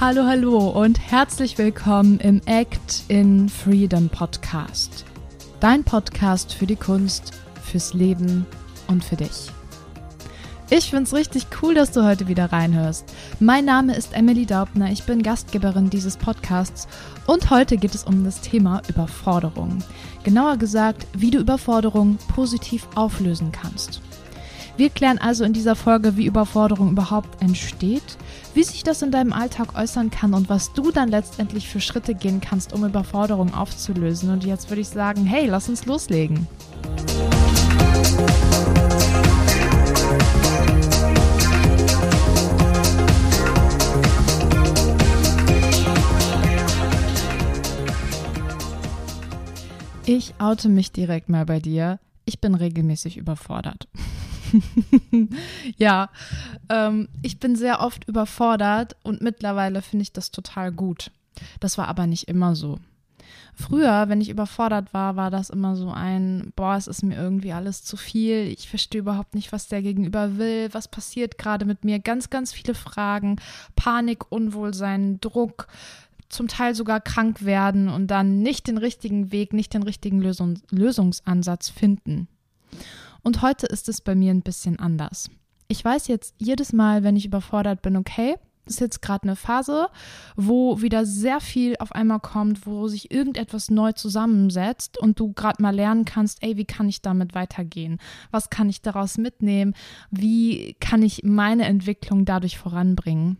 Hallo, hallo und herzlich willkommen im Act in Freedom Podcast. Dein Podcast für die Kunst, fürs Leben und für dich. Ich finde es richtig cool, dass du heute wieder reinhörst. Mein Name ist Emily Daubner, ich bin Gastgeberin dieses Podcasts und heute geht es um das Thema Überforderung. Genauer gesagt, wie du Überforderung positiv auflösen kannst. Wir klären also in dieser Folge, wie Überforderung überhaupt entsteht, wie sich das in deinem Alltag äußern kann und was du dann letztendlich für Schritte gehen kannst, um Überforderung aufzulösen. Und jetzt würde ich sagen, hey, lass uns loslegen. Ich oute mich direkt mal bei dir. Ich bin regelmäßig überfordert. ja, ähm, ich bin sehr oft überfordert und mittlerweile finde ich das total gut. Das war aber nicht immer so. Früher, wenn ich überfordert war, war das immer so ein, boah, es ist mir irgendwie alles zu viel, ich verstehe überhaupt nicht, was der Gegenüber will, was passiert gerade mit mir, ganz, ganz viele Fragen, Panik, Unwohlsein, Druck, zum Teil sogar krank werden und dann nicht den richtigen Weg, nicht den richtigen Lösung, Lösungsansatz finden. Und heute ist es bei mir ein bisschen anders. Ich weiß jetzt jedes Mal, wenn ich überfordert bin, okay, ist jetzt gerade eine Phase, wo wieder sehr viel auf einmal kommt, wo sich irgendetwas neu zusammensetzt und du gerade mal lernen kannst, ey, wie kann ich damit weitergehen? Was kann ich daraus mitnehmen? Wie kann ich meine Entwicklung dadurch voranbringen?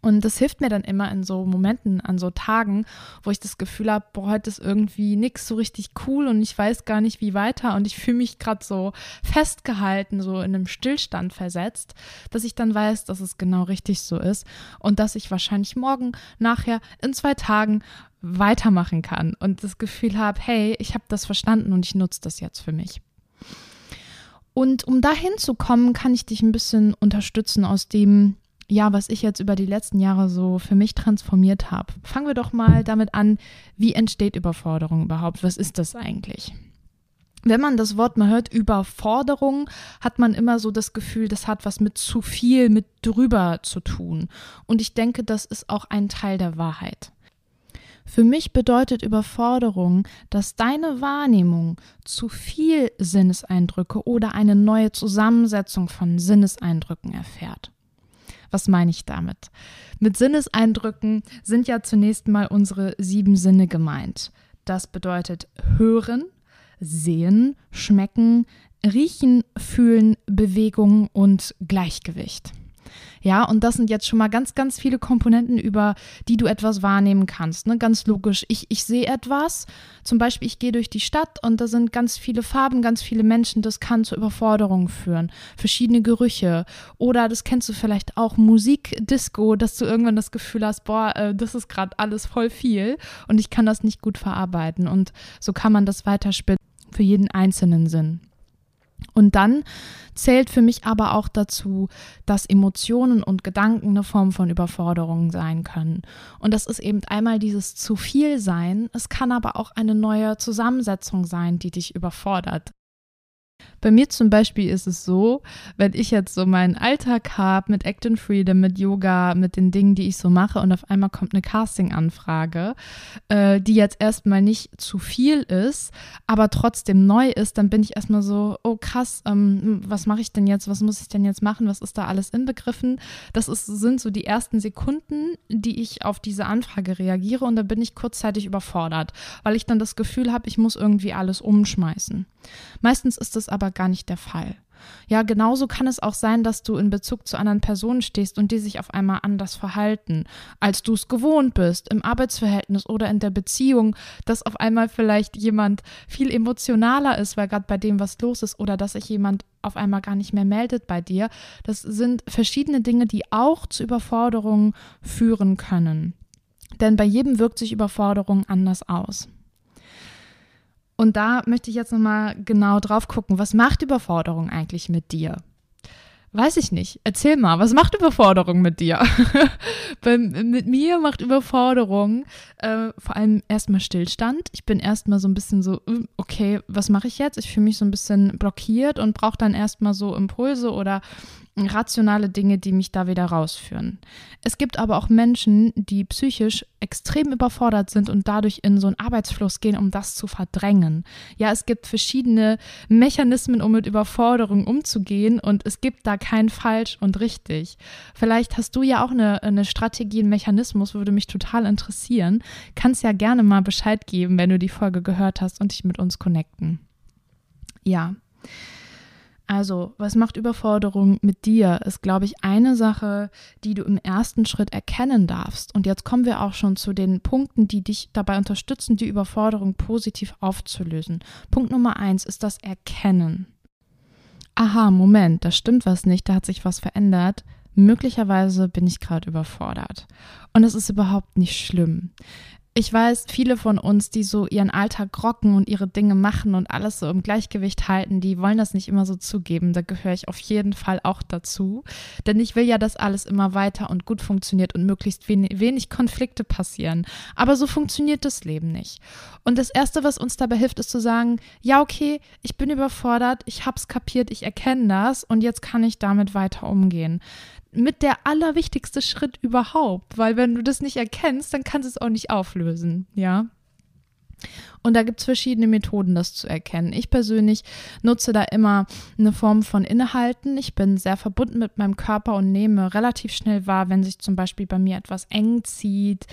Und das hilft mir dann immer in so Momenten, an so Tagen, wo ich das Gefühl habe, boah, heute ist irgendwie nichts so richtig cool und ich weiß gar nicht, wie weiter und ich fühle mich gerade so festgehalten, so in einem Stillstand versetzt, dass ich dann weiß, dass es genau richtig so ist und dass ich wahrscheinlich morgen, nachher, in zwei Tagen weitermachen kann und das Gefühl habe, hey, ich habe das verstanden und ich nutze das jetzt für mich. Und um dahin zu kommen, kann ich dich ein bisschen unterstützen aus dem, ja, was ich jetzt über die letzten Jahre so für mich transformiert habe. Fangen wir doch mal damit an, wie entsteht Überforderung überhaupt? Was ist das eigentlich? Wenn man das Wort mal hört, Überforderung, hat man immer so das Gefühl, das hat was mit zu viel, mit drüber zu tun. Und ich denke, das ist auch ein Teil der Wahrheit. Für mich bedeutet Überforderung, dass deine Wahrnehmung zu viel Sinneseindrücke oder eine neue Zusammensetzung von Sinneseindrücken erfährt. Was meine ich damit? Mit Sinneseindrücken sind ja zunächst mal unsere sieben Sinne gemeint. Das bedeutet hören, sehen, schmecken, riechen, fühlen, Bewegung und Gleichgewicht. Ja, und das sind jetzt schon mal ganz, ganz viele Komponenten, über die du etwas wahrnehmen kannst. Ne? Ganz logisch. Ich, ich sehe etwas, zum Beispiel, ich gehe durch die Stadt und da sind ganz viele Farben, ganz viele Menschen. Das kann zu Überforderungen führen. Verschiedene Gerüche. Oder das kennst du vielleicht auch, Musik, Disco, dass du irgendwann das Gefühl hast, boah, äh, das ist gerade alles voll viel und ich kann das nicht gut verarbeiten. Und so kann man das weiterspinnen für jeden einzelnen Sinn. Und dann zählt für mich aber auch dazu, dass Emotionen und Gedanken eine Form von Überforderung sein können. Und das ist eben einmal dieses zu viel sein, es kann aber auch eine neue Zusammensetzung sein, die dich überfordert. Bei mir zum Beispiel ist es so, wenn ich jetzt so meinen Alltag habe mit Act Freedom, mit Yoga, mit den Dingen, die ich so mache und auf einmal kommt eine Casting-Anfrage, äh, die jetzt erstmal nicht zu viel ist, aber trotzdem neu ist, dann bin ich erstmal so, oh krass, ähm, was mache ich denn jetzt, was muss ich denn jetzt machen, was ist da alles inbegriffen? Das ist, sind so die ersten Sekunden, die ich auf diese Anfrage reagiere und da bin ich kurzzeitig überfordert, weil ich dann das Gefühl habe, ich muss irgendwie alles umschmeißen. Meistens ist das aber gar nicht der Fall. Ja, genauso kann es auch sein, dass du in Bezug zu anderen Personen stehst und die sich auf einmal anders verhalten, als du es gewohnt bist, im Arbeitsverhältnis oder in der Beziehung, dass auf einmal vielleicht jemand viel emotionaler ist, weil gerade bei dem was los ist, oder dass sich jemand auf einmal gar nicht mehr meldet bei dir. Das sind verschiedene Dinge, die auch zu Überforderungen führen können. Denn bei jedem wirkt sich Überforderung anders aus. Und da möchte ich jetzt nochmal genau drauf gucken, was macht Überforderung eigentlich mit dir? Weiß ich nicht. Erzähl mal, was macht Überforderung mit dir? Bei, mit mir macht Überforderung äh, vor allem erstmal Stillstand. Ich bin erstmal so ein bisschen so, hm, okay, was mache ich jetzt? Ich fühle mich so ein bisschen blockiert und brauche dann erstmal so Impulse oder rationale Dinge, die mich da wieder rausführen. Es gibt aber auch Menschen, die psychisch extrem überfordert sind und dadurch in so einen Arbeitsfluss gehen, um das zu verdrängen. Ja, es gibt verschiedene Mechanismen, um mit Überforderung umzugehen und es gibt da kein falsch und richtig. Vielleicht hast du ja auch eine, eine Strategie, einen Mechanismus, würde mich total interessieren. Kannst ja gerne mal Bescheid geben, wenn du die Folge gehört hast und dich mit uns connecten. Ja. Also, was macht Überforderung mit dir, ist, glaube ich, eine Sache, die du im ersten Schritt erkennen darfst. Und jetzt kommen wir auch schon zu den Punkten, die dich dabei unterstützen, die Überforderung positiv aufzulösen. Punkt Nummer eins ist das Erkennen. Aha, Moment, da stimmt was nicht, da hat sich was verändert. Möglicherweise bin ich gerade überfordert. Und es ist überhaupt nicht schlimm ich weiß, viele von uns, die so ihren Alltag rocken und ihre Dinge machen und alles so im Gleichgewicht halten, die wollen das nicht immer so zugeben. Da gehöre ich auf jeden Fall auch dazu. Denn ich will ja, dass alles immer weiter und gut funktioniert und möglichst wenig, Konflikte passieren. Aber so funktioniert das Leben nicht. Und das Erste, was uns dabei hilft, ist zu sagen, ja, okay, ich bin überfordert, ich hab's kapiert, ich erkenne das und jetzt kann ich damit weiter umgehen mit der allerwichtigste Schritt überhaupt, weil wenn du das nicht erkennst, dann kannst du es auch nicht auflösen, ja. Und da gibt es verschiedene Methoden, das zu erkennen. Ich persönlich nutze da immer eine Form von Innehalten. Ich bin sehr verbunden mit meinem Körper und nehme relativ schnell wahr, wenn sich zum Beispiel bei mir etwas eng zieht,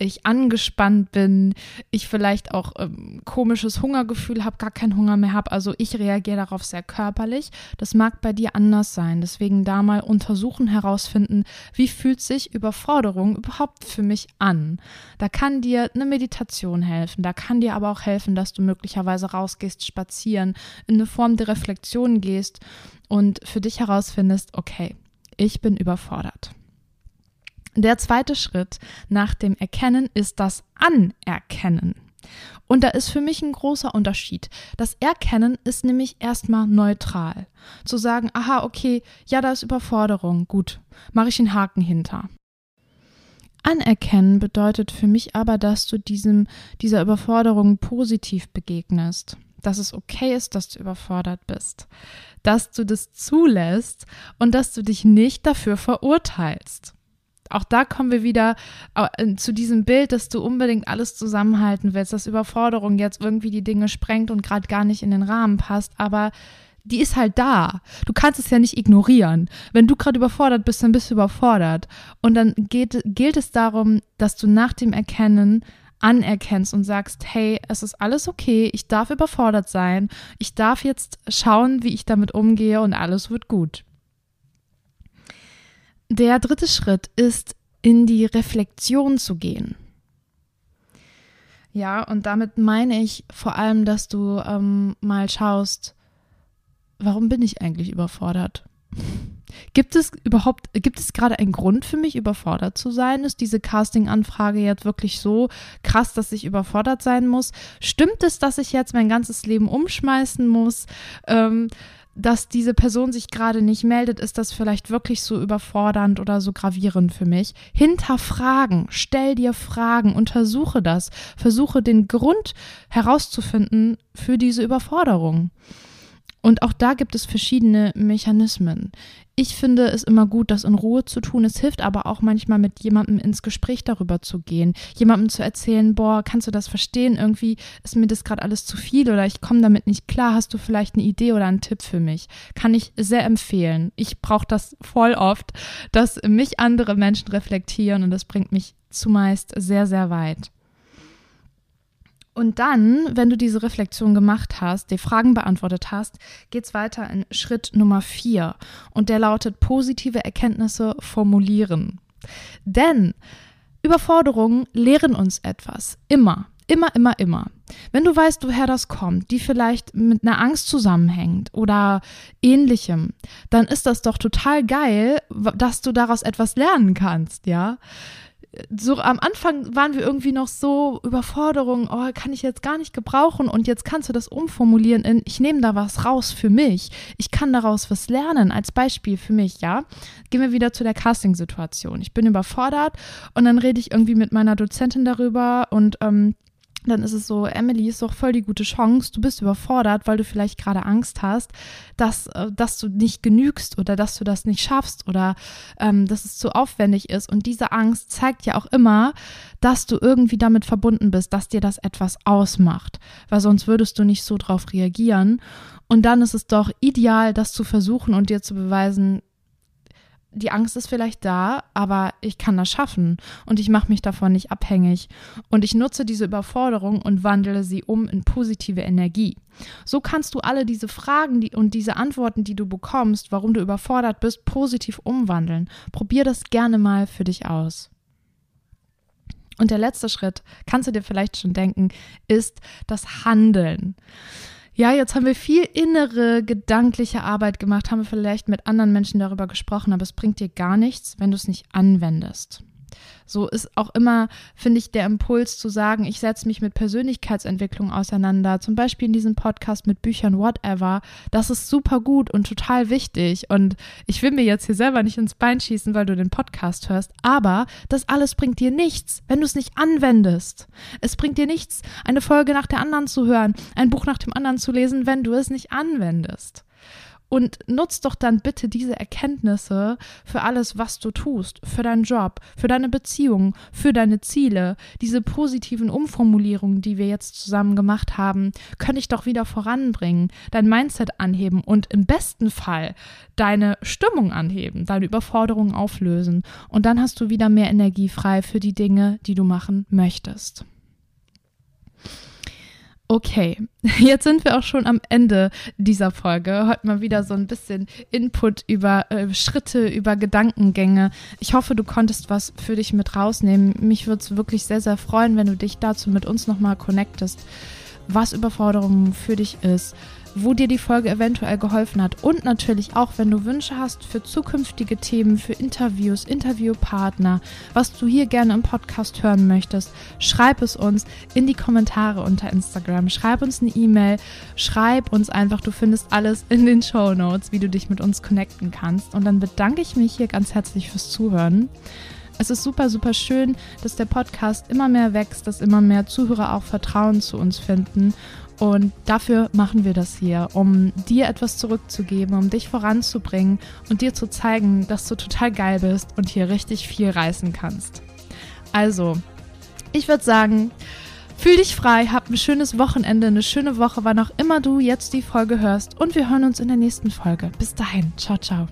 ich angespannt bin, ich vielleicht auch ähm, komisches Hungergefühl habe, gar keinen Hunger mehr habe. Also ich reagiere darauf sehr körperlich. Das mag bei dir anders sein. Deswegen da mal untersuchen, herausfinden, wie fühlt sich Überforderung überhaupt für mich an. Da kann dir eine Meditation helfen. Da kann dir aber auch helfen, dass du möglicherweise rausgehst, spazieren, in eine Form der Reflexion gehst und für dich herausfindest, okay, ich bin überfordert. Der zweite Schritt nach dem Erkennen ist das Anerkennen. Und da ist für mich ein großer Unterschied. Das Erkennen ist nämlich erstmal neutral. Zu sagen, aha, okay, ja, da ist Überforderung, gut, mache ich einen Haken hinter. Anerkennen bedeutet für mich aber, dass du diesem, dieser Überforderung positiv begegnest. Dass es okay ist, dass du überfordert bist. Dass du das zulässt und dass du dich nicht dafür verurteilst. Auch da kommen wir wieder äh, zu diesem Bild, dass du unbedingt alles zusammenhalten willst, dass Überforderung jetzt irgendwie die Dinge sprengt und gerade gar nicht in den Rahmen passt. Aber die ist halt da. Du kannst es ja nicht ignorieren. Wenn du gerade überfordert bist, dann bist du überfordert. Und dann geht, gilt es darum, dass du nach dem Erkennen anerkennst und sagst, hey, es ist alles okay, ich darf überfordert sein, ich darf jetzt schauen, wie ich damit umgehe und alles wird gut. Der dritte Schritt ist, in die Reflexion zu gehen. Ja, und damit meine ich vor allem, dass du ähm, mal schaust, warum bin ich eigentlich überfordert? Gibt es überhaupt, gibt es gerade einen Grund für mich, überfordert zu sein? Ist diese Casting-Anfrage jetzt wirklich so krass, dass ich überfordert sein muss? Stimmt es, dass ich jetzt mein ganzes Leben umschmeißen muss? Ähm, dass diese Person sich gerade nicht meldet, ist das vielleicht wirklich so überfordernd oder so gravierend für mich. Hinterfragen, stell dir Fragen, untersuche das, versuche den Grund herauszufinden für diese Überforderung. Und auch da gibt es verschiedene Mechanismen. Ich finde es immer gut, das in Ruhe zu tun. Es hilft aber auch manchmal mit jemandem ins Gespräch darüber zu gehen, jemandem zu erzählen, boah, kannst du das verstehen? Irgendwie ist mir das gerade alles zu viel oder ich komme damit nicht klar. Hast du vielleicht eine Idee oder einen Tipp für mich? Kann ich sehr empfehlen. Ich brauche das voll oft, dass mich andere Menschen reflektieren und das bringt mich zumeist sehr, sehr weit. Und dann, wenn du diese Reflexion gemacht hast, die Fragen beantwortet hast, geht es weiter in Schritt Nummer vier. Und der lautet positive Erkenntnisse formulieren. Denn Überforderungen lehren uns etwas. Immer. Immer, immer, immer. Wenn du weißt, woher das kommt, die vielleicht mit einer Angst zusammenhängt oder ähnlichem, dann ist das doch total geil, dass du daraus etwas lernen kannst, ja so am Anfang waren wir irgendwie noch so Überforderung, oh, kann ich jetzt gar nicht gebrauchen und jetzt kannst du das umformulieren in, ich nehme da was raus für mich. Ich kann daraus was lernen, als Beispiel für mich, ja. Gehen wir wieder zu der Casting-Situation. Ich bin überfordert und dann rede ich irgendwie mit meiner Dozentin darüber und ähm, dann ist es so, Emily ist doch voll die gute Chance. Du bist überfordert, weil du vielleicht gerade Angst hast, dass, äh, dass du nicht genügst oder dass du das nicht schaffst oder ähm, dass es zu aufwendig ist. Und diese Angst zeigt ja auch immer, dass du irgendwie damit verbunden bist, dass dir das etwas ausmacht, weil sonst würdest du nicht so drauf reagieren. Und dann ist es doch ideal, das zu versuchen und dir zu beweisen, die Angst ist vielleicht da, aber ich kann das schaffen und ich mache mich davon nicht abhängig. Und ich nutze diese Überforderung und wandle sie um in positive Energie. So kannst du alle diese Fragen die, und diese Antworten, die du bekommst, warum du überfordert bist, positiv umwandeln. Probier das gerne mal für dich aus. Und der letzte Schritt, kannst du dir vielleicht schon denken, ist das Handeln ja, jetzt haben wir viel innere gedankliche Arbeit gemacht, haben wir vielleicht mit anderen Menschen darüber gesprochen, aber es bringt dir gar nichts, wenn du es nicht anwendest. So ist auch immer, finde ich, der Impuls zu sagen, ich setze mich mit Persönlichkeitsentwicklung auseinander, zum Beispiel in diesem Podcast mit Büchern, whatever. Das ist super gut und total wichtig. Und ich will mir jetzt hier selber nicht ins Bein schießen, weil du den Podcast hörst, aber das alles bringt dir nichts, wenn du es nicht anwendest. Es bringt dir nichts, eine Folge nach der anderen zu hören, ein Buch nach dem anderen zu lesen, wenn du es nicht anwendest. Und nutz doch dann bitte diese Erkenntnisse für alles, was du tust, für deinen Job, für deine Beziehung, für deine Ziele. Diese positiven Umformulierungen, die wir jetzt zusammen gemacht haben, können dich doch wieder voranbringen, dein Mindset anheben und im besten Fall deine Stimmung anheben, deine Überforderung auflösen. Und dann hast du wieder mehr Energie frei für die Dinge, die du machen möchtest. Okay, jetzt sind wir auch schon am Ende dieser Folge. Heute mal wieder so ein bisschen Input über äh, Schritte, über Gedankengänge. Ich hoffe, du konntest was für dich mit rausnehmen. Mich würde es wirklich sehr, sehr freuen, wenn du dich dazu mit uns nochmal connectest, was Überforderung für dich ist wo dir die Folge eventuell geholfen hat. Und natürlich auch, wenn du Wünsche hast für zukünftige Themen, für Interviews, Interviewpartner, was du hier gerne im Podcast hören möchtest, schreib es uns in die Kommentare unter Instagram. Schreib uns eine E-Mail, schreib uns einfach, du findest alles in den Show Notes, wie du dich mit uns connecten kannst. Und dann bedanke ich mich hier ganz herzlich fürs Zuhören. Es ist super, super schön, dass der Podcast immer mehr wächst, dass immer mehr Zuhörer auch Vertrauen zu uns finden. Und dafür machen wir das hier, um dir etwas zurückzugeben, um dich voranzubringen und dir zu zeigen, dass du total geil bist und hier richtig viel reißen kannst. Also, ich würde sagen, fühl dich frei, hab ein schönes Wochenende, eine schöne Woche, wann auch immer du jetzt die Folge hörst und wir hören uns in der nächsten Folge. Bis dahin, ciao, ciao.